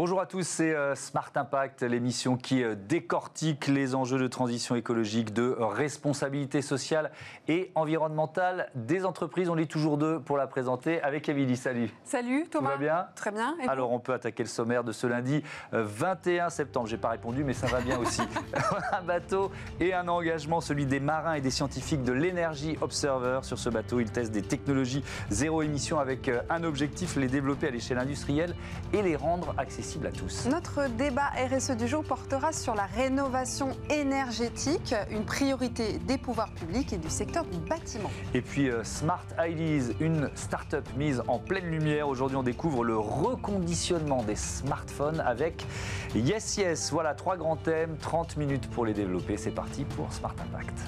Bonjour à tous, c'est euh, Smart Impact, l'émission qui euh, décortique les enjeux de transition écologique, de responsabilité sociale et environnementale des entreprises. On est toujours deux pour la présenter avec Émilie. Salut. Salut Thomas. Tout va bien? Très bien. Alors on peut attaquer le sommaire de ce lundi 21 euh, septembre. J'ai pas répondu, mais ça va bien aussi. un bateau et un engagement, celui des marins et des scientifiques de l'Energy Observer. Sur ce bateau, ils testent des technologies zéro émission avec un objectif, les développer à l'échelle industrielle et les rendre accessibles à tous. Notre débat RSE du jour portera sur la rénovation énergétique, une priorité des pouvoirs publics et du secteur du bâtiment. Et puis euh, Smart Ideas, une start-up mise en pleine lumière. Aujourd'hui, on découvre le reconditionnement des smartphones avec Yes Yes. Voilà, trois grands thèmes, 30 minutes pour les développer. C'est parti pour Smart Impact.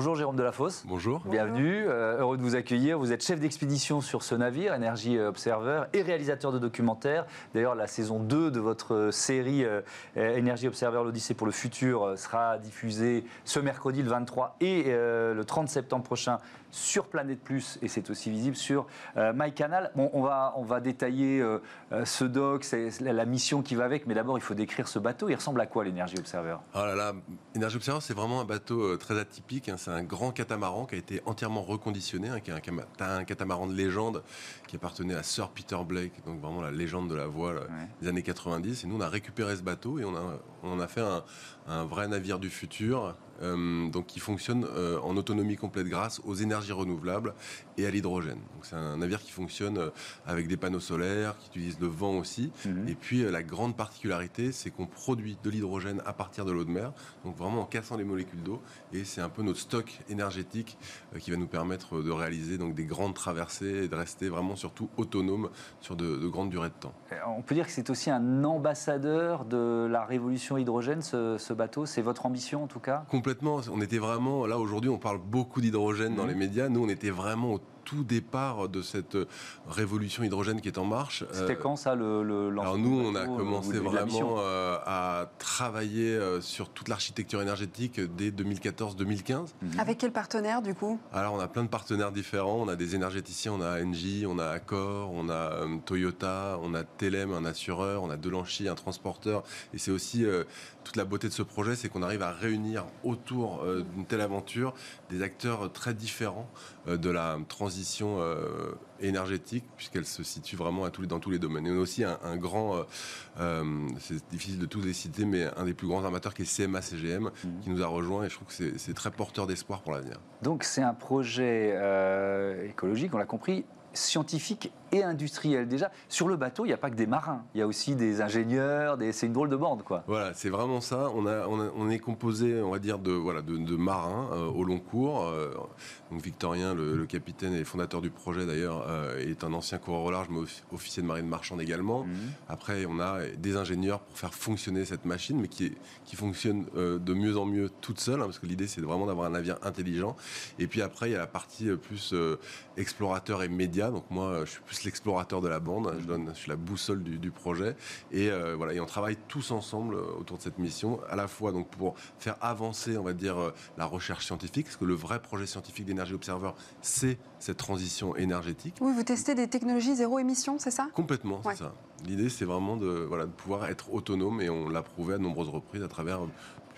Bonjour Jérôme Delafosse. Bonjour. Bienvenue, euh, heureux de vous accueillir. Vous êtes chef d'expédition sur ce navire, Energy Observer, et réalisateur de documentaires. D'ailleurs, la saison 2 de votre série euh, Energy Observer, l'Odyssée pour le futur, euh, sera diffusée ce mercredi, le 23, et le 30 septembre prochain sur Planète Plus, et c'est aussi visible sur MyCanal. Bon, on, va, on va détailler ce doc, c'est la mission qui va avec, mais d'abord, il faut décrire ce bateau. Il ressemble à quoi l'Energy Observer? Oh là là, Energy Observer, c'est vraiment un bateau très atypique. Hein, c'est un grand catamaran qui a été entièrement reconditionné, hein, qui est un, catamaran de légende qui appartenait à Sir Peter Blake, donc vraiment la légende de la voile des années 90. Et nous, on a récupéré ce bateau et on, a, on en a fait un, un vrai navire du futur euh, donc qui fonctionne euh, en autonomie complète grâce aux énergies renouvelables et à l'hydrogène. Donc c'est un navire qui fonctionne euh, avec des panneaux solaires, qui utilise le vent aussi. Mhm. Et puis la grande particularité, c'est qu'on produit de l'hydrogène à partir de l'eau de mer, donc vraiment en cassant les molécules d'eau. Et c'est un peu notre stock énergétique qui va nous permettre de réaliser donc des grandes traversées et de rester vraiment surtout autonome sur de, de grandes durées de temps. On peut dire que c'est aussi un ambassadeur de la révolution hydrogène, ce, ce bateau. C'est votre ambition en tout cas? Complètement. On était vraiment là aujourd'hui. On parle beaucoup d'hydrogène dans mmh. les médias. Nous, on était vraiment au tout départ de cette révolution hydrogène qui est en marche. C'était quand ça le, le Alors nous, on a commencé vraiment euh, à travailler euh, sur toute l'architecture énergétique dès 2014-2015. Mhm. Avec quel partenaire du coup? Alors on a plein de partenaires différents. On a des énergéticiens, on a Engie, on a Accor, on a euh, Toyota, on a Telem, un assureur, on a Delanchi, un transporteur. Et c'est aussi toute la beauté de ce projet, c'est qu'on arrive à réunir autour d'une telle aventure des acteurs très différents de la transition euh, énergétique, puisqu'elle se situe vraiment à tous les, dans tous les domaines. Et on a aussi un, grand, euh, euh, c'est difficile de tous les citer, mais un des plus grands armateurs qui est CMA-CGM, mhm. qui nous a rejoint, et je trouve que c'est très porteur d'espoir pour l'avenir. Donc c'est un projet écologique, on l'a compris, scientifique et industriel. Déjà, sur le bateau, il n'y a pas que des marins, il y a aussi des ingénieurs, des... c'est une drôle de bande, quoi. Voilà, c'est vraiment ça. On, a, on, est composé, on va dire, de, voilà, de, marins euh, au long cours. Euh, donc Victorien, le, capitaine et fondateur du projet d'ailleurs, euh, est un ancien coureur au large, mais officier de marine marchande également. Mhm. Après, on a des ingénieurs pour faire fonctionner cette machine, mais qui, qui fonctionne de mieux en mieux toute seule, hein, parce que l'idée, c'est vraiment d'avoir un navire intelligent. Et puis après, il y a la partie plus explorateur et média. Donc moi, je suis plus l'explorateur de la bande. Je, donne, je suis la boussole du, projet. Et euh, voilà, et on travaille tous ensemble euh, autour de cette mission, à la fois donc pour faire avancer, on va dire, euh, la recherche scientifique, parce que le vrai projet scientifique d'Énergie Observer, c'est cette transition énergétique. Oui, vous testez des technologies zéro émission, c'est ça? Complètement, c'est ça. L'idée, c'est vraiment de, voilà, de pouvoir être autonome, et on l'a prouvé à de nombreuses reprises à travers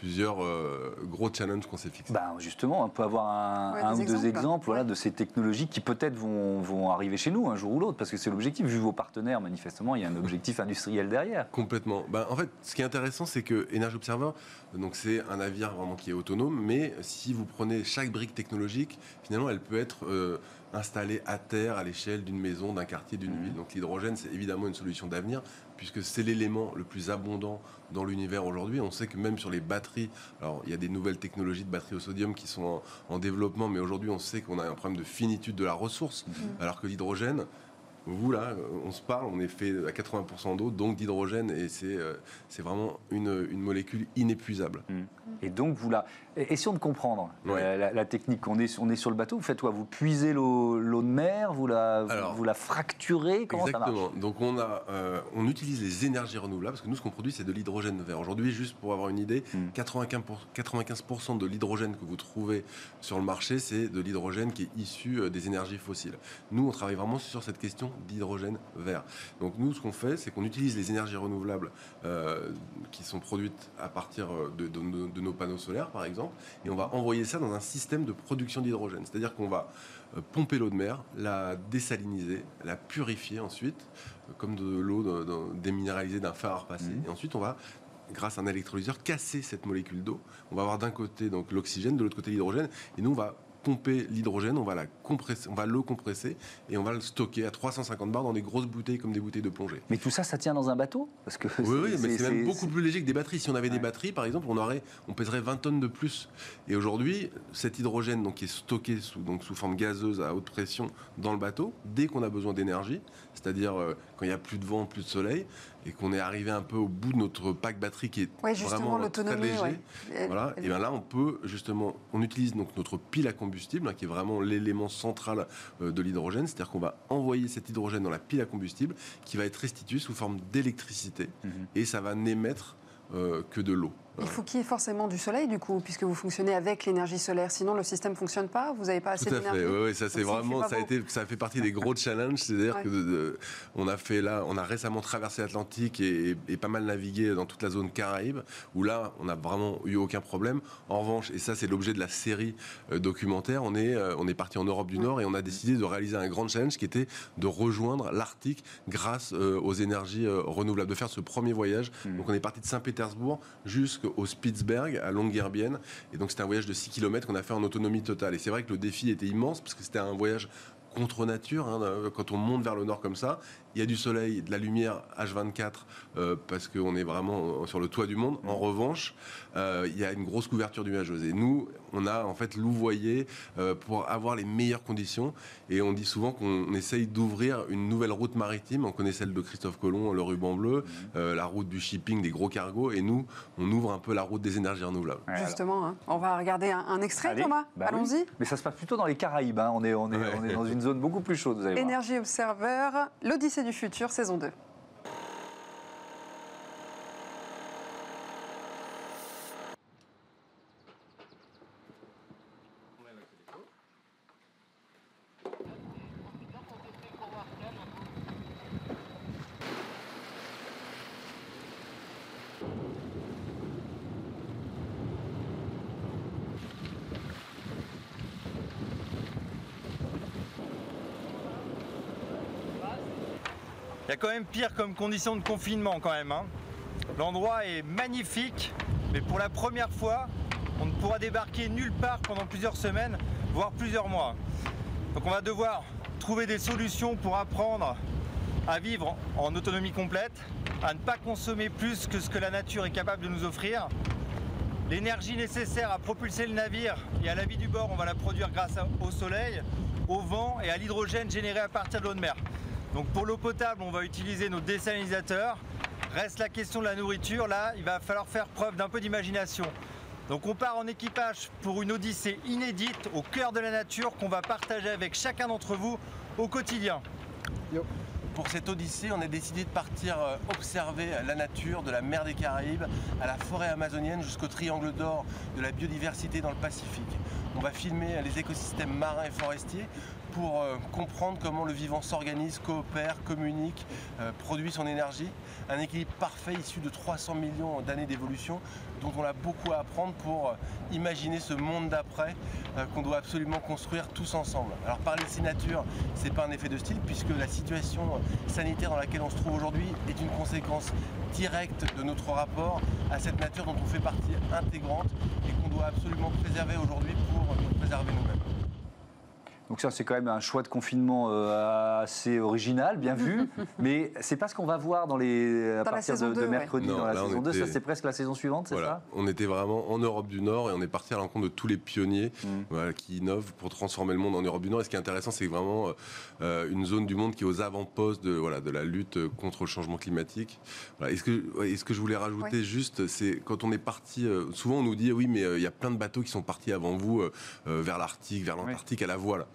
plusieurs euh, gros challenges qu'on s'est fixés. Bah, justement, on peut avoir un, ou deux exemples voilà, de ces technologies qui peut-être vont, vont, arriver chez nous un jour ou l'autre, parce que c'est l'objectif. Vu vos partenaires, manifestement, il y a un objectif industriel derrière. Complètement. Bah, en fait, ce qui est intéressant, c'est que Energy Observer, donc c'est un navire vraiment qui est autonome, mais si vous prenez chaque brique technologique, finalement, elle peut être euh, installée à terre à l'échelle d'une maison, d'un quartier, d'une mmh. ville. Donc l'hydrogène, c'est évidemment une solution d'avenir, puisque c'est l'élément le plus abondant dans l'univers aujourd'hui. On sait que même sur les batteries, alors il y a des nouvelles technologies de batteries au sodium qui sont en, développement, mais aujourd'hui on sait qu'on a un problème de finitude de la ressource, mmh. alors que l'hydrogène, vous là, on se parle, on est fait à 80% d'eau, donc d'hydrogène, et c'est c'est vraiment une, une, molécule inépuisable. Mmh. Et donc vous la... Essayons de comprendre la, technique. On est, on est sur le bateau, vous faites quoi? Vous puisez l'eau de mer, vous la, vous la fracturez Comment exactement. ça marche? Donc on, a, on utilise les énergies renouvelables, parce que nous ce qu'on produit c'est de l'hydrogène vert. Aujourd'hui, juste pour avoir une idée, 95%, mmh. de l'hydrogène que vous trouvez sur le marché, c'est de l'hydrogène qui est issu des énergies fossiles. Nous, on travaille vraiment sur cette question d'hydrogène vert. Donc nous, ce qu'on fait, c'est qu'on utilise les énergies renouvelables euh, qui sont produites à partir euh, de, nos panneaux solaires, par exemple, et on va envoyer ça dans un système de production d'hydrogène. C'est-à-dire qu'on va euh, pomper l'eau de mer, la désaliniser, la purifier ensuite, comme de l'eau déminéralisée d'un phare passé. Mmh. Et ensuite, on va grâce à un électrolyseur, casser cette molécule d'eau. On va avoir d'un côté donc l'oxygène, de l'autre côté l'hydrogène, et nous on va pomper l'hydrogène, on va la compresser, on va le compresser et on va le stocker à 350 bars dans des grosses bouteilles comme des bouteilles de plongée. Mais tout ça, ça tient dans un bateau? Parce que Oui, oui mais c'est même beaucoup plus léger que des batteries. Si on avait des batteries, par exemple, on aurait, on pèserait 20 tonnes de plus. Et aujourd'hui, cet hydrogène donc, qui est stocké sous, donc, sous forme gazeuse à haute pression dans le bateau, dès qu'on a besoin d'énergie, c'est-à-dire euh, quand il n'y a plus de vent, plus de soleil, et qu'on est arrivé un peu au bout de notre pack batterie qui est vraiment très léger, voilà, et bien là on peut justement, on utilise donc notre pile à combustible hein, qui est vraiment l'élément central euh, de l'hydrogène, c'est-à-dire qu'on va envoyer cet hydrogène dans la pile à combustible qui va être restitué sous forme d'électricité mhm. et ça va n'émettre euh, que de l'eau. Il faut qu'il y ait forcément du soleil, du coup, puisque vous fonctionnez avec l'énergie solaire. Sinon, le système ne fonctionne pas. Vous n'avez pas assez d'énergie. Oui, ouais, ça c'est vraiment, ça a été, ça fait partie des gros challenges. C'est-à-dire que on a fait là, on a récemment traversé l'Atlantique et, pas mal navigué dans toute la zone Caraïbe, où là, on n'a vraiment eu aucun problème. En revanche, et ça c'est l'objet de la série euh, documentaire, on est, euh, on est parti en Europe du Nord et on a décidé de réaliser un grand challenge qui était de rejoindre l'Arctique grâce euh, aux énergies renouvelables, de faire ce premier voyage. Hmm. Donc on est parti de Saint-Pétersbourg jusqu'au Spitzberg à Longyearbyen. Et donc c'était un voyage de 6 km qu'on a fait en autonomie totale. Et c'est vrai que le défi était immense parce que c'était un voyage contre nature. Hein, quand on monte vers le nord comme ça, il y a du soleil, de la lumière H24 euh, parce qu'on est vraiment sur le toit du monde. En revanche, euh, il y a une grosse couverture nuageuse. Et nous, on a en fait louvoyé euh, pour avoir les meilleures conditions. Et on dit souvent qu'on essaye d'ouvrir une nouvelle route maritime. On connaît celle de Christophe Colomb, le ruban bleu, mhm. la route du shipping, des gros cargos. Et nous, on ouvre un peu la route des énergies renouvelables. Justement, hein. on va regarder un, extrait, Thomas. Bah Allons-y. Mais ça se passe plutôt dans les Caraïbes. Hein. On, est, on, est, on est dans une zone beaucoup plus chaude. Vous allez Énergie Observer, l'Odyssée du futur, saison 2. Quand même pire comme condition de confinement quand même. Hein. L'endroit est magnifique, mais pour la première fois, on ne pourra débarquer nulle part pendant plusieurs semaines, voire plusieurs mois. Donc on va devoir trouver des solutions pour apprendre à vivre en autonomie complète, à ne pas consommer plus que ce que la nature est capable de nous offrir. L'énergie nécessaire à propulser le navire et à la vie du bord, on va la produire grâce au soleil, au vent et à l'hydrogène généré à partir de l'eau de mer. Donc pour l'eau potable, on va utiliser nos désalinisateurs. Reste la question de la nourriture. Là, il va falloir faire preuve d'un peu d'imagination. Donc on part en équipage pour une odyssée inédite au cœur de la nature qu'on va partager avec chacun d'entre vous au quotidien. Pour cette odyssée, on a décidé de partir euh, observer la nature de la mer des Caraïbes à la forêt amazonienne jusqu'au triangle d'or de la biodiversité dans le Pacifique. On va filmer les écosystèmes marins et forestiers pour euh, comprendre comment le vivant s'organise, coopère, communique, euh, produit son énergie. Un équilibre parfait issu de 300 millions d'années d'évolution dont on a beaucoup à apprendre pour euh, imaginer ce monde d'après qu'on doit absolument construire tous ensemble. Alors parler de ces natures, c'est pas un effet de style puisque la situation sanitaire dans laquelle on se trouve aujourd'hui est une conséquence directe de notre rapport à cette nature dont on fait partie intégrante et qu'on doit absolument préserver aujourd'hui pour nous préserver nous-mêmes. Donc ça, c'est quand même un choix de confinement euh, assez original, bien vu. mais c'est pas ce qu'on va voir dans les à Dans la partir saison de, de 2, ouais. mercredi Non, dans la saison 2. était- Ça, c'est presque la saison suivante, c'est Voilà. On était vraiment en Europe du Nord et on est parti à la rencontre de tous les pionniers Mm. voilà, qui innovent pour transformer le monde en Europe du Nord. Et ce qui est intéressant, c'est vraiment euh, une zone du monde qui est aux avant-postes de, voilà, de la lutte contre le changement climatique. Voilà. Et, ce que, ouais, et ce que je voulais rajouter juste, c'est quand on est parti, euh, souvent on nous dit oui, mais euh, il y a plein de bateaux qui sont partis avant vous euh, euh, vers l'Arctique, vers l'Antarctique à la voile.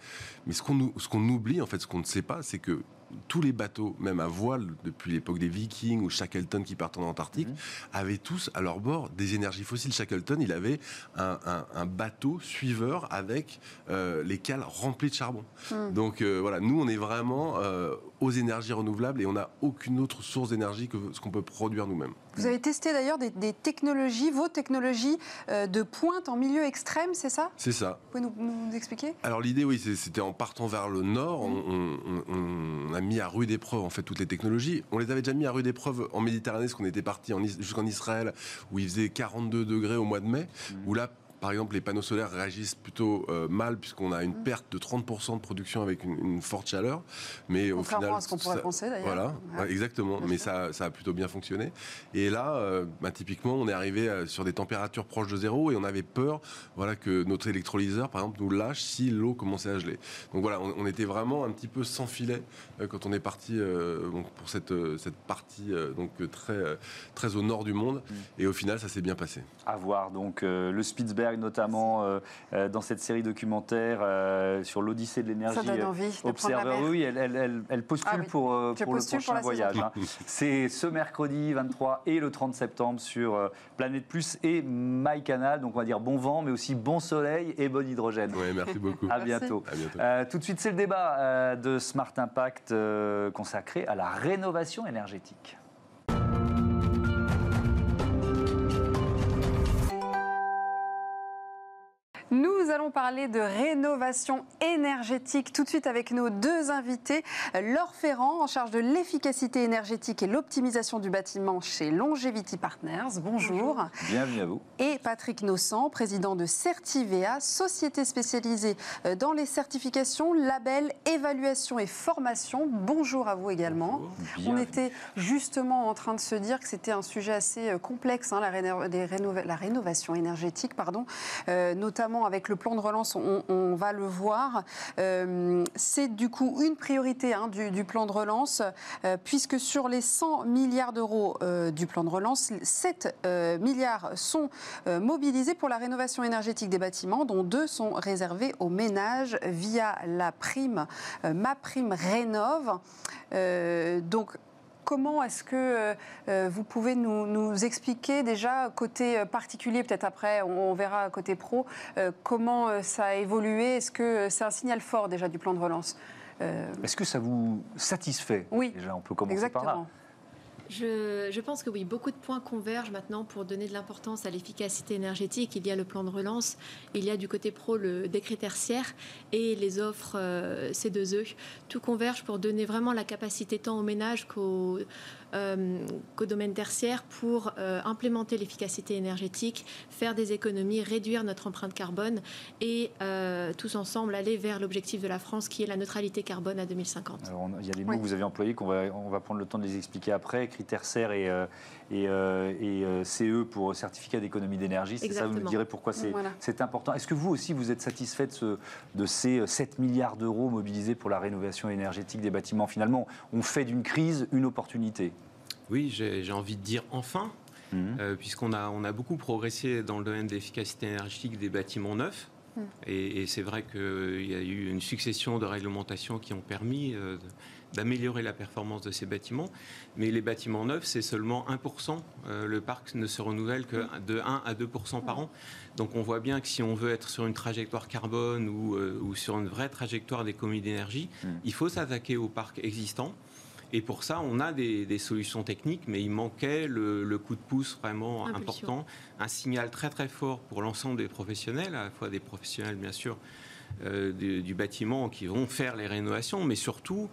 Mais ce qu'on oublie, en fait, ce qu'on ne sait pas, c'est que tous les bateaux, même à voile, depuis l'époque des Vikings ou Shackleton qui partent en Antarctique, avaient tous à leur bord des énergies fossiles. Shackleton, il avait un, un- un bateau suiveur avec euh, les cales remplies de charbon. Donc euh, voilà, nous, on est vraiment euh, aux énergies renouvelables et on n'a aucune autre source d'énergie que ce qu'on peut produire nous-mêmes. Vous avez testé d'ailleurs des, des technologies, vos technologies euh, de pointe en milieu extrême, c'est ça? C'est ça. Vous pouvez nous, nous expliquer? Alors l'idée, oui, c'était en partant vers le nord, on, on- a mis à rude épreuve en fait toutes les technologies. On les avait déjà mis à rude épreuve en Méditerranée, parce qu'on était parti jusqu'en Israël, où il faisait 42 degrés au mois de mai, où là. Par exemple, les panneaux solaires réagissent plutôt euh, mal puisqu'on a une perte de 30% de production avec une, une forte chaleur. Mais au Contrairement final, à ce qu'on pourrait ça- penser, d'ailleurs. Voilà, Ouais. ouais, exactement. Bien Mais ça, ça a plutôt bien fonctionné. Et là, euh, bah, typiquement, on est arrivé euh, sur des températures proches de zéro et on avait peur, voilà, que notre électrolyseur, par exemple, nous lâche si l'eau commençait à geler. Donc voilà, on, on était vraiment un petit peu sans filet euh, quand on est parti euh, donc pour cette, euh, cette partie euh, donc très euh, très au nord du monde. Mm. Et au final, ça s'est bien passé. À voir donc euh, le Spitzberg notamment euh, euh, dans cette série documentaire euh, sur l'Odyssée de l'énergie. Ça donne euh, envie de prendre la Observer, mer. oui, elle, elle- elle- elle postule Ah oui. pour, euh, le postule prochain voyage. hein. C'est ce mercredi 23 et le 30 septembre sur euh, Planète Plus et MyCanal. Donc on va dire bon vent, mais aussi bon soleil et bon hydrogène. Ouais, merci beaucoup. À Merci. bientôt. À bientôt. Euh, tout de suite, c'est le débat euh, de Smart Impact euh, consacré à la rénovation énergétique. Allons parler de rénovation énergétique tout de suite avec nos deux invités. Laure Ferrand, en charge de l'efficacité énergétique et l'optimisation du bâtiment chez Longevity Partners. Bonjour. Bienvenue à vous. Et Patrick Nossan, président de Certivea, société spécialisée euh, dans les certifications, labels, évaluation et formation. Bonjour à vous également. On était justement en train de se dire que c'était un sujet assez euh, complexe, hein, réno- la rénovation énergétique, pardon, Euh, notamment avec le plan de relance, on, va le voir. Euh, C'est du coup une priorité hein, du, plan de relance, euh, puisque sur les 100 milliards d'euros euh, du plan de relance, 7 euh, milliards sont mobilisés pour la rénovation énergétique des bâtiments, dont 2 sont réservés aux ménages via la prime, ma prime rénove. Donc, Comment est-ce que euh, euh, vous pouvez nous, nous expliquer déjà côté euh, particulier, peut-être après on, on verra côté pro, euh, comment ça a évolué? Est-ce que c'est un signal fort déjà du plan de relance? Euh, Est-ce que ça vous satisfait Oui. Déjà, on peut commencer par là. Je, pense que oui, beaucoup de points convergent maintenant pour donner de l'importance à l'efficacité énergétique. Il y a le plan de relance, il y a du côté pro le décret tertiaire et les offres euh, C2E. Tout converge pour donner vraiment la capacité tant aux ménages qu'au euh, qu'au domaine tertiaire pour euh, implémenter l'efficacité énergétique, faire des économies, réduire notre empreinte carbone et euh, tous ensemble aller vers l'objectif de la France qui est la neutralité carbone à 2050. Alors, on- il y a des mots Oui. que vous avez employés qu'on va, on va prendre le temps de les expliquer après. Critères CER et, euh, et, euh, et, euh, CE pour certificat d'économie d'énergie. C'est ça, vous nous direz pourquoi c'est Voilà. important. Est-ce que vous aussi, vous êtes satisfait de, ce- de ces 7 milliards d'euros mobilisés pour la rénovation énergétique des bâtiments? Finalement, on fait d'une crise une opportunité. Oui, j'ai envie de dire enfin, euh, puisqu'on a, on a beaucoup progressé dans le domaine de l'efficacité énergétique des bâtiments neufs. Mm. Et, et c'est vrai qu'il y a eu une succession de réglementations qui ont permis euh, d'améliorer la performance de ces bâtiments. Mais les bâtiments neufs, c'est seulement 1%. Euh, le parc ne se renouvelle que de 1 à 2% par an. Donc on voit bien que si on veut être sur une trajectoire carbone ou, euh, ou sur une vraie trajectoire d'économie d'énergie, Mm. il faut s'attaquer au parc existant. Et pour ça, on a des, des solutions techniques, mais il manquait le, le coup de pouce vraiment Impulsion. important, un signal très très fort pour l'ensemble des professionnels, à la fois des professionnels bien sûr du, bâtiment qui vont faire les rénovations, mais surtout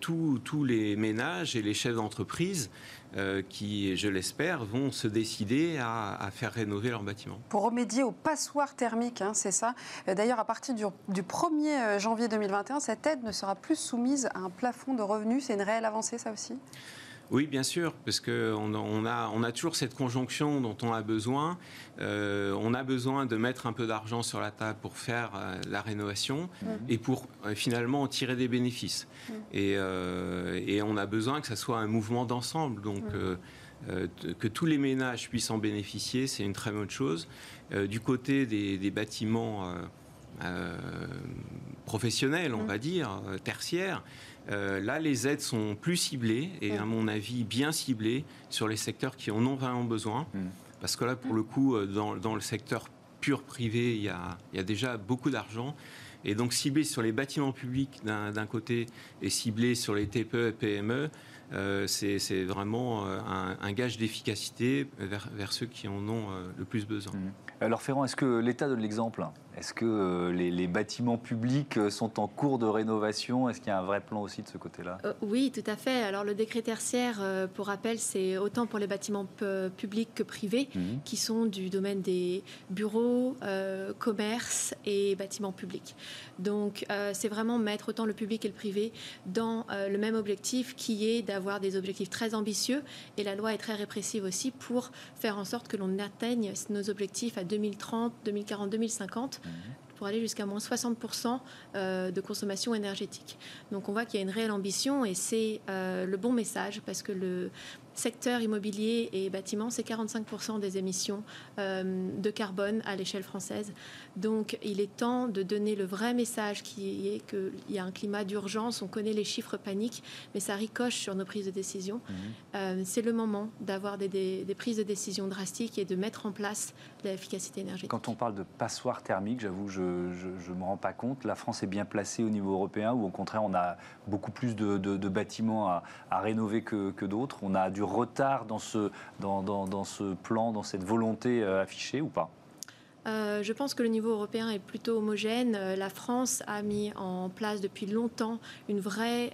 tous les ménages et les chefs d'entreprise euh, qui, je l'espère, vont se décider à, faire rénover leur bâtiment. Pour remédier aux passoires thermiques, hein, c'est ça. Euh, d'ailleurs, à partir du, 1er euh, janvier 2021, cette aide ne sera plus soumise à un plafond de revenus. C'est une réelle avancée, ça aussi? Oui, bien sûr, parce qu'on on a, on a toujours cette conjonction dont on a besoin. Euh, on a besoin de mettre un peu d'argent sur la table pour faire euh, la rénovation mmh. et pour euh, finalement en tirer des bénéfices. Mmh. Et, on a besoin que ça soit un mouvement d'ensemble. Donc, mmh. que tous les ménages puissent en bénéficier, c'est une très bonne chose. du côté des, bâtiments professionnels, on va dire, tertiaires, euh, là, les aides sont plus ciblées et, à mon avis, bien ciblées sur les secteurs qui en ont vraiment besoin. Mm. Parce que là, pour le coup, euh, dans, le secteur pur privé, il y a, déjà beaucoup d'argent. Et donc, ciblé sur les bâtiments publics d'un côté et ciblé sur les TPE et PME, euh, c'est vraiment un, gage d'efficacité vers, ceux qui en ont le plus besoin. Mm. Alors Ferrand, est-ce que l'État donne l'exemple Est-ce que euh, les, bâtiments publics euh, sont en cours de rénovation? Est-ce qu'il y a un vrai plan aussi de ce côté-là? Euh, Oui, tout à fait. Alors le décret tertiaire, pour rappel, c'est autant pour les bâtiments publics que privés, mhm. qui sont du domaine des bureaux, commerces et bâtiments publics. Donc c'est vraiment mettre autant le public et le privé dans le même objectif, qui est d'avoir des objectifs très ambitieux. Et la loi est très répressive aussi pour faire en sorte que l'on atteigne nos objectifs à 2030, 2040, 2050 pour aller jusqu'à moins 60% euh, de consommation énergétique. Donc on voit qu'il y a une réelle ambition et c'est euh, le bon message parce que le, secteur immobilier et bâtiment, c'est 45% des émissions euh, de carbone à l'échelle française. Donc il est temps de donner le vrai message qui est qu'il y a un climat d'urgence, on connaît les chiffres paniques, mais ça ricoche sur nos prises de décision. Mhm. Euh, c'est le moment d'avoir des, prises de décision drastiques et de mettre en place l'efficacité énergétique. Quand on parle de passoire thermique, j'avoue, je ne me rends pas compte. La France est bien placée au niveau européen ou au contraire, on a beaucoup plus de, bâtiments à, rénover que, que d'autres. On a du retard dans ce, dans, dans, ce plan, dans cette volonté euh, affichée ou pas? Euh, je pense que le niveau européen est plutôt homogène. Euh, la France a mis en place depuis longtemps une vraie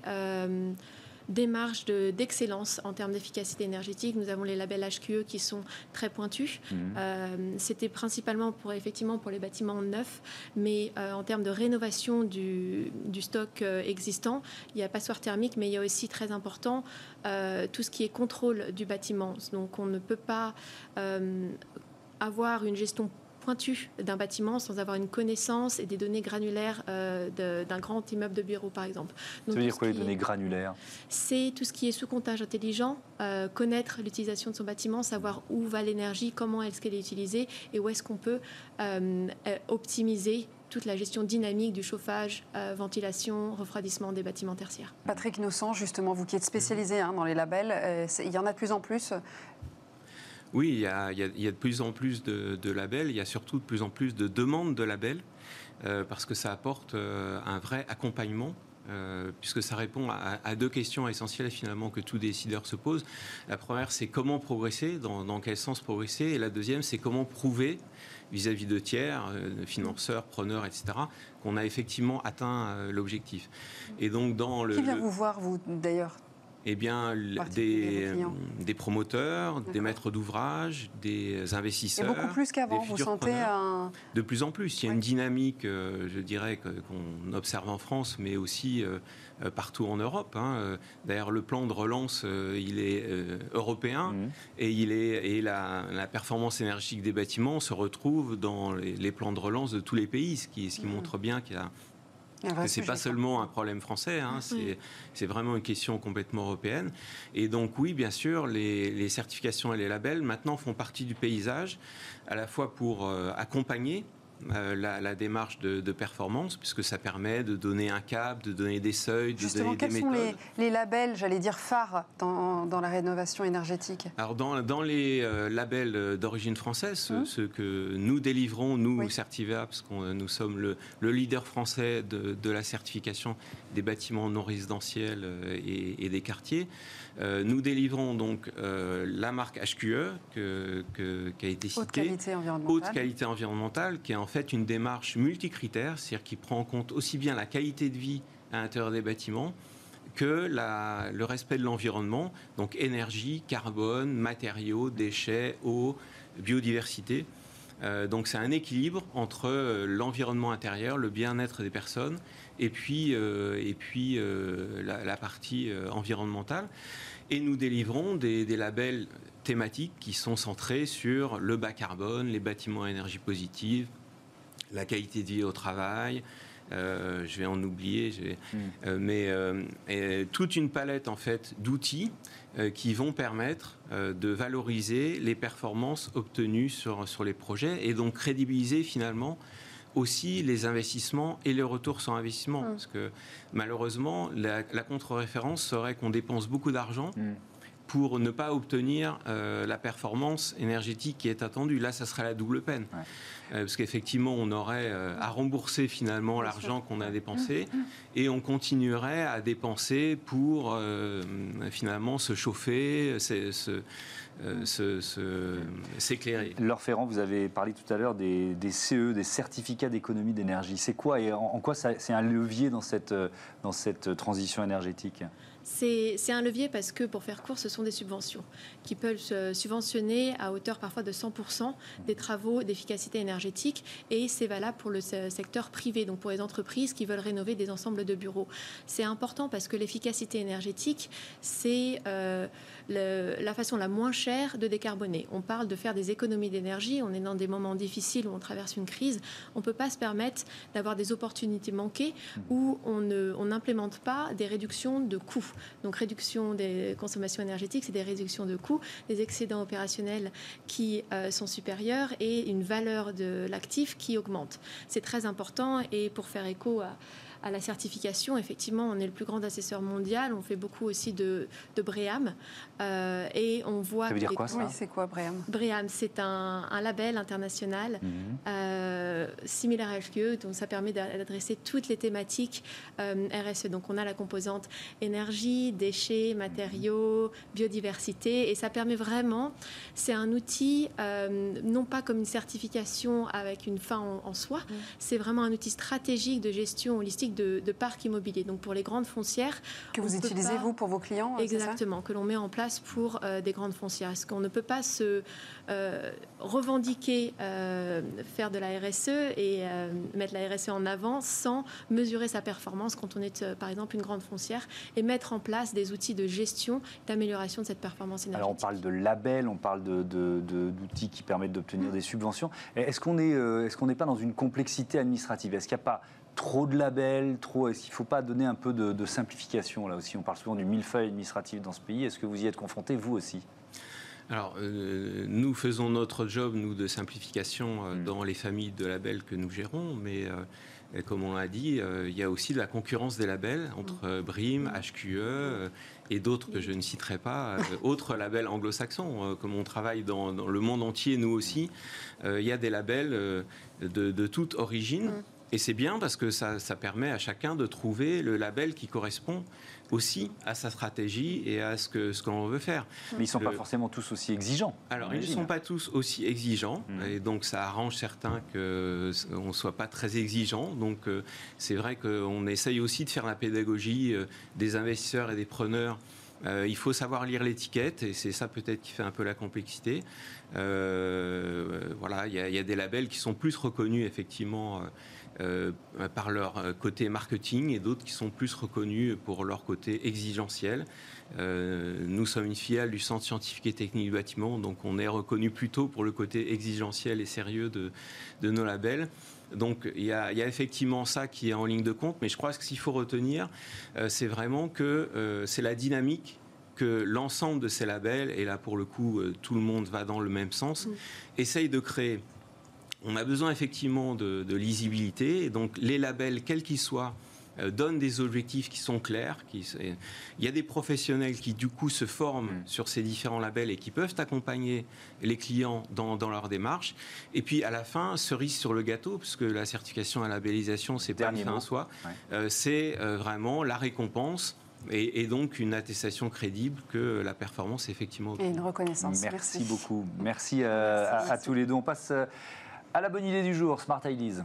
démarche d'excellence en termes d'efficacité énergétique. Nous avons les labels HQE qui sont très pointus. Mmh. Euh, c'était principalement pour effectivement pour les bâtiments neufs, mais euh, en termes de rénovation du, stock euh, existant, il y a passoire thermique, mais il y a aussi très important tout ce qui est contrôle du bâtiment. Donc on ne peut pas avoir une gestion pointu d'un bâtiment sans avoir une connaissance et des données granulaires euh, d'un grand immeuble de bureau, par exemple. Donc, Ça veut dire quoi les données granulaires? C'est tout ce qui est sous comptage intelligent, euh, connaître l'utilisation de son bâtiment, savoir où va l'énergie, comment est-ce qu'elle est utilisée et où est-ce qu'on peut euh, optimiser toute la gestion dynamique du chauffage, ventilation, refroidissement des bâtiments tertiaires. Patrick Innocent, justement, vous qui êtes spécialisé hein, dans les labels, il y en a de plus en plus. Oui, il y, a, de plus en plus de, labels, il y a surtout de plus en plus de demandes de labels, euh, parce que ça apporte euh, un vrai accompagnement. Euh, puisque ça répond à, deux questions essentielles finalement que tout décideur se pose. La première, c'est comment progresser, dans, quel sens progresser, et la deuxième, c'est comment prouver vis-à-vis de tiers, de financeurs, preneurs, etc., qu'on a effectivement atteint l'objectif. Et donc dans le... Qui vient vous voir, vous d'ailleurs? Eh bien, des, des, promoteurs, des maîtres d'ouvrage, des investisseurs. Et beaucoup plus qu'avant, vous sentez un... De plus en plus. Il y a une dynamique, euh, je dirais, qu'on observe en France, mais aussi euh, euh, partout en Europe. Hein. D'ailleurs, le plan de relance, il est européen mmh. et, il est, et la, performance énergétique des bâtiments se retrouve dans les, plans de relance de tous les pays, ce qui, ce qui mmh. montre bien qu'il y a c'est pas seulement un problème français, hein, c'est vraiment une question complètement européenne. Et donc oui, bien sûr, les, certifications et les labels maintenant font partie du paysage, à la fois pour euh, accompagner euh, la, démarche de, performance, puisque ça permet de donner un cap, de donner des seuils, de donner des méthodes. quels sont les, labels, j'allais dire, phares dans, la rénovation énergétique Alors, dans, dans les euh, labels d'origine française, hum. ceux, que nous délivrons, nous, oui. Certiva, parce que nous sommes le, leader français de, la certification des bâtiments non résidentiels euh, et, des quartiers, nous délivrons donc la marque HQE, que, qui a été citée, haute qualité environnementale, haute qualité environnementale qui est en fait une démarche multicritère, c'est-à-dire qui prend en compte aussi bien la qualité de vie à l'intérieur des bâtiments que le respect de l'environnement, donc énergie, carbone, matériaux, déchets, eau, biodiversité. Euh, donc c'est un équilibre entre euh, l'environnement intérieur, le bien-être des personnes, et puis, euh, et puis la, partie environnementale. Et nous délivrons des, des, labels thématiques qui sont centrés sur le bas carbone, les bâtiments à énergie positive, la qualité de vie au travail, euh, je vais en oublier, hmm. euh, mais euh, toute une palette en fait d'outils qui vont permettre de valoriser les performances obtenues sur, sur les projets et donc crédibiliser finalement aussi les investissements et les retours sur investissement. Hmm. Parce que malheureusement, la, contre-référence serait qu'on dépense beaucoup d'argent. Hmm pour ne pas obtenir euh, la performance énergétique qui est attendue. Là, ça serait la double peine. Euh, parce qu'effectivement, on aurait euh, à rembourser finalement l'argent qu'on a dépensé mmh, mmh. et on continuerait à dépenser pour finalement se chauffer, s'éclairer. Laure Ferrand, vous avez parlé tout à l'heure des, CE, des certificats d'économie d'énergie. C'est quoi et en, quoi c'est un levier dans cette, dans cette transition énergétique? C'est un levier parce que, pour faire court, ce sont des subventions qui peuvent subventionner à hauteur parfois de 100% des travaux d'efficacité énergétique et c'est valable pour le secteur privé, donc pour les entreprises qui veulent rénover des ensembles de bureaux. C'est important parce que l'efficacité énergétique, c'est euh, la façon la moins chère de décarboner. On parle de faire des économies d'énergie, on est dans des moments difficiles où on traverse une crise, on ne peut pas se permettre d'avoir des opportunités manquées où on n'implémente pas des réductions de coûts. Donc réduction des consommations énergétiques, c'est des réductions de coûts, des excédents opérationnels qui euh, sont supérieurs et une valeur de l'actif qui augmente. C'est très important et pour faire écho à à la certification, effectivement, on est le plus grand assesseur mondial. On fait beaucoup aussi de, de BREAM. Euh, et on voit. Ça veut dire quoi ça? C'est quoi BREAM BREAM, c'est un, label international mhm. euh, similaire à HQE, donc ça permet d'adresser toutes les thématiques euh, RSE. Donc on a la composante énergie, déchets, matériaux, biodiversité, et ça permet vraiment. C'est un outil non pas comme une certification avec une fin en, soi, mhm. c'est vraiment un outil stratégique de gestion holistique de, de parc immobilier. Donc pour les grandes foncières. Que vous utilisez, vous, pour vos clients Exactement, que l'on met en place pour euh, des grandes foncières. Parce qu'on ne peut pas se euh, revendiquer euh, faire de la RSE et mettre la RSE en avant sans mesurer sa performance quand on est, par exemple, une grande foncière et mettre en place des outils de gestion, d'amélioration de cette performance énergétique. Alors on parle de labels, on parle d'outils de, qui permettent d'obtenir mmh. des subventions. Est-ce qu'on n'est est, qu'on n'est pas dans une complexité administrative? Est-ce qu'il n'y a pas trop de labels, trop. Est-ce qu'il ne faut pas donner un peu de, simplification là aussi? On parle souvent du millefeuille administratif dans ce pays. Est-ce que vous y êtes confronté vous aussi? Alors, euh, nous faisons notre job, nous, de simplification euh, mm. dans les familles de labels que nous gérons, mais euh, comme on l'a dit, il y a aussi de la concurrence des labels entre mm. BRIM, HQE et d'autres que je ne citerai pas, autres labels anglo-saxons. comme on travaille dans, le monde entier, nous aussi, il y a des labels de, toute origine. Mm. Et c'est bien parce que ça, permet à chacun de trouver le label qui correspond aussi à sa stratégie et à ce que ce qu'on veut faire. Mais ils ne sont pas forcément tous aussi exigeants. Alors, ils ne sont pas tous aussi exigeants, hmm. et donc ça arrange certains qu'on ne soit pas très exigeant. Donc, euh, c'est vrai qu'on essaye aussi de faire la pédagogie euh, des investisseurs et des preneurs. Euh, il faut savoir lire l'étiquette, et c'est ça peut-être qui fait un peu la complexité. voilà, il y, y, a des labels qui sont plus reconnus effectivement euh, par leur euh, côté marketing et d'autres qui sont plus reconnus pour leur côté exigentiel. Euh, nous sommes une filiale du Centre scientifique et technique du bâtiment, donc on est reconnu plutôt pour le côté exigentiel et sérieux de, nos labels. Donc il y, a, effectivement ça qui est en ligne de compte, mais je crois que ce qu'il faut retenir, c'est vraiment que c'est la dynamique que l'ensemble de ces labels, et là pour le coup tout le monde va dans le même sens, mmh. essaye de créer on a besoin effectivement de, lisibilité. Et donc les labels, quels qu'ils soient, euh, donnent des objectifs qui sont clairs. il y a des professionnels qui du coup se forment mm. sur ces différents labels et qui peuvent accompagner les clients dans, leur démarche. Et puis à la fin, cerise sur le gâteau, puisque la certification à la labellisation, c'est pas une fin en soi, euh, c'est euh, vraiment la récompense. Et, donc une attestation crédible que la performance est effectivement. Et une reconnaissance. Merci, beaucoup. Merci, à, tous les deux. On passe À la bonne idée du jour, Smart Ideas.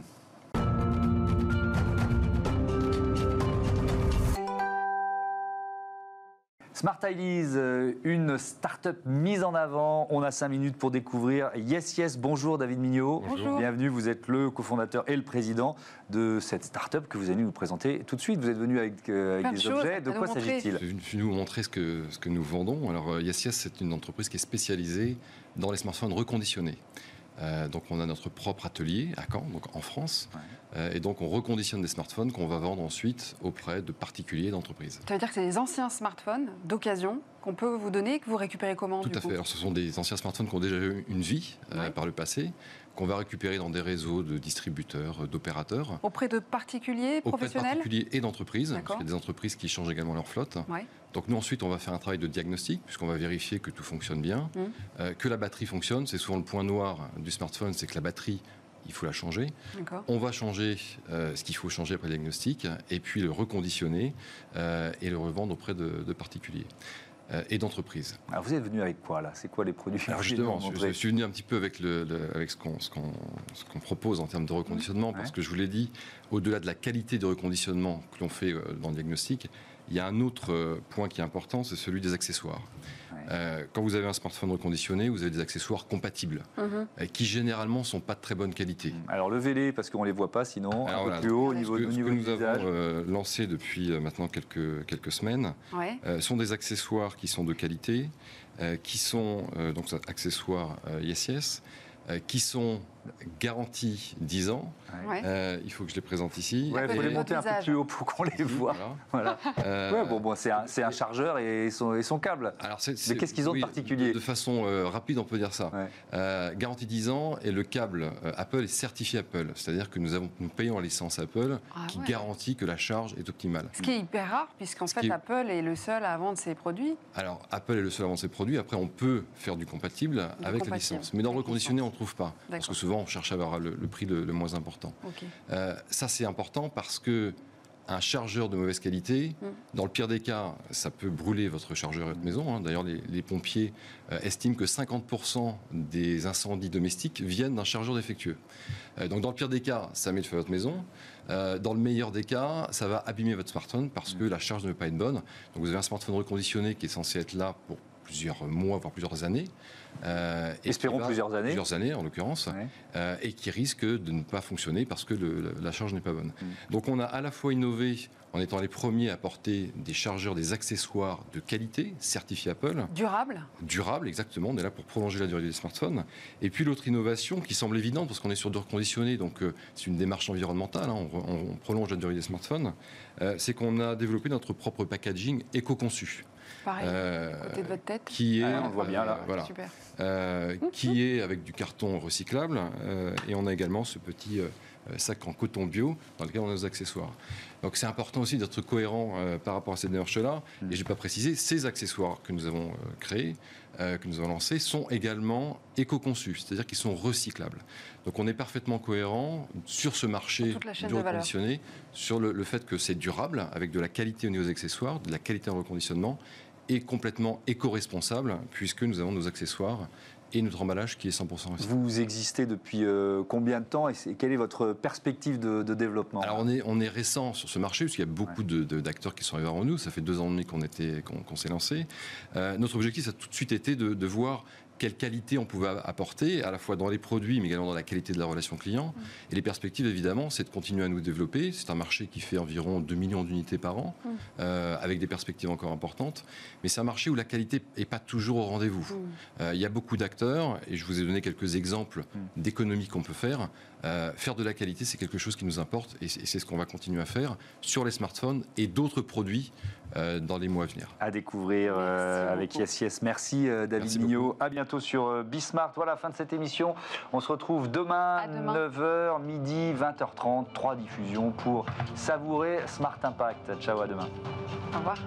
Smart Ideas, euh, une start-up mise en avant. On a cinq minutes pour découvrir Yes Yes. Bonjour David Mignot. Bonjour. Bienvenue, vous êtes le cofondateur et le président de cette start-up que vous allez nous présenter tout de suite. Vous êtes venu avec, euh, avec des choses objets. De nous quoi s'agit-il? Je vais vous montrer ce que, ce que nous vendons. Alors, euh, Yes Yes, c'est une entreprise qui est spécialisée dans les smartphones reconditionnés. Euh, donc, on a notre propre atelier à Caen, donc en France. Ouais. Euh, et donc, on reconditionne des smartphones qu'on va vendre ensuite auprès de particuliers et d'entreprises. Ça veut dire que c'est des anciens smartphones d'occasion qu'on peut vous donner, que vous récupérez comment Tout du à coup? fait. Alors, ce sont des anciens smartphones qui ont déjà eu une vie euh, Ouais. par le passé, qu'on va récupérer dans des réseaux de distributeurs, euh, d'opérateurs. Auprès de particuliers, Auprès de professionnels particuliers et d'entreprises, parce qu'il y a des entreprises qui changent également leur flotte. Ouais. Donc nous ensuite on va faire un travail de diagnostic puisqu'on va vérifier que tout fonctionne bien, Mhm. euh, que la batterie fonctionne. C'est souvent le point noir du smartphone, c'est que la batterie, il faut la changer. On va changer euh, ce qu'il faut changer après le diagnostic et puis le reconditionner euh, et le revendre auprès de, de particuliers et d'entreprises. Alors vous êtes venu avec quoi là? C'est quoi les produits Alors justement, je, suis venu un petit peu avec, le, le- avec ce qu'on ce qu'on propose en termes de reconditionnement, parce Ouais. que je vous l'ai dit, au-delà de la qualité de reconditionnement que l'on fait euh, dans le diagnostic, il y a un autre euh, point qui est important, c'est celui des accessoires. Ouais. Euh, quand vous avez un smartphone reconditionné, vous avez des accessoires compatibles, Mhm. euh, qui généralement sont pas de très bonne qualité. Alors levez-les parce qu'on les voit pas sinon. Alors un peu plus haut au niveau, que, au ce niveau que nous visage. avons euh, lancé depuis euh, maintenant quelques, quelques semaines Ouais. euh, sont des accessoires qui sont de qualité, euh, qui sont euh, donc accessoires euh, Yes Yes, euh, qui sont garantis 10 ans. Ouais. Euh, il faut que je les présente ici. Ouais, peu faut les monter un peu plus haut pour qu'on les voit. Voilà. Voilà. Euh, Ouais, bon, bon, c'est un, chargeur et son, et son câble. alors Mais qu'est-ce qu'ils ont de particulier De façon euh, rapide, on peut dire ça. Ouais. Euh, garantie 10 ans et le câble euh, Apple est certifié Apple. C'est-à-dire que nous, avons, nous payons la licence Apple Ah qui ouais. garantit que la charge est optimale. Ce qui est hyper rare, puisqu'en fait, est- Apple est le seul à vendre ses produits. Alors, Apple est le seul à vendre ses produits. Après, on peut faire du compatible avec la licence. Mais dans le reconditionné, on ne trouve pas. Parce que souvent, on cherche à avoir le, le prix le, le moins important. Euh, ça, c'est important parce que un chargeur de mauvaise qualité, Mm. dans le pire des cas, ça peut brûler votre chargeur de maison. hein. D'ailleurs, les, les pompiers euh, estiment que 50% des incendies domestiques viennent d'un chargeur défectueux. Euh, donc, dans le pire des cas, ça met le feu à votre maison. Euh, dans le meilleur des cas, ça va abîmer votre smartphone parce que la charge ne peut pas être bonne. Donc, vous avez un smartphone reconditionné qui est censé être là pour plusieurs mois, voire plusieurs années. Euh, Espérons va- plusieurs années. Plusieurs années, en l'occurrence Ouais. euh, et qui risque de ne pas fonctionner parce que le- la charge n'est pas bonne. Mm. Donc on a à la fois innové en étant les premiers à apporter des chargeurs, des accessoires de qualité, certifiés Apple, Durable durables exactement, on est là pour prolonger la durée des smartphones. Et puis l'autre innovation qui semble évidente parce qu'on est sur du reconditionné, donc euh, c'est une démarche environnementale, hein, on, prolonge la durée des smartphones, euh, c'est qu'on a développé notre propre packaging éco-conçu. Pareil, euh, à côté de votre tête. qui est, Ah, on le voit bien, là. voilà, Super. euh, qui est avec du carton recyclable. euh, et on a également ce petit euh, sac en coton bio dans lequel on a nos accessoires. Donc c'est important aussi d'être cohérent euh, par rapport à cette démarche-là. Et je n'ai pas précisé, ces accessoires que nous avons euh, créés, euh, que nous avons lancés, sont également éco-conçus, c'est-à-dire qu'ils sont recyclables. Donc on est parfaitement cohérent sur ce marché du reconditionné, sur le, le fait que c'est durable, avec de la qualité au niveau des accessoires, de la qualité en reconditionnement, et complètement éco-responsable, puisque nous avons nos accessoires et notre emballage qui est 100% recyclé. Vous existez depuis euh, combien de temps et quelle est votre perspective de, de développement Alors on est, on est récent sur ce marché, parce qu'il y a beaucoup d'acteurs qui sont arrivés avant nous. Ça fait deux ans et demi qu'on qu'on qu'on s'est lancé. Euh, notre objectif, ça a tout de suite été de, de voir quelle qualité on pouvait apporter, à la fois dans les produits, mais également dans la qualité de la relation client. Et les perspectives, évidemment, c'est de continuer à nous développer. C'est un marché qui fait environ 2 millions d'unités par an, euh, avec des perspectives encore importantes. Mais c'est un marché où la qualité n'est pas toujours au rendez-vous. Euh, Il y a beaucoup d'acteurs, et je vous ai donné quelques exemples d'économies qu'on peut faire. Euh, faire de la qualité, c'est quelque chose qui nous importe, et c'est ce qu'on va continuer à faire sur les smartphones et d'autres produits euh, dans les mois à venir. à découvrir euh, avec. Yes Yes. Merci euh, David Merci Mignot. À bientôt sur euh, Bismart. Voilà, fin de cette émission. On se retrouve demain, À demain. 9h, midi, 20h30. Trois diffusions pour savourer Smart Impact. Ciao, à demain. Au revoir.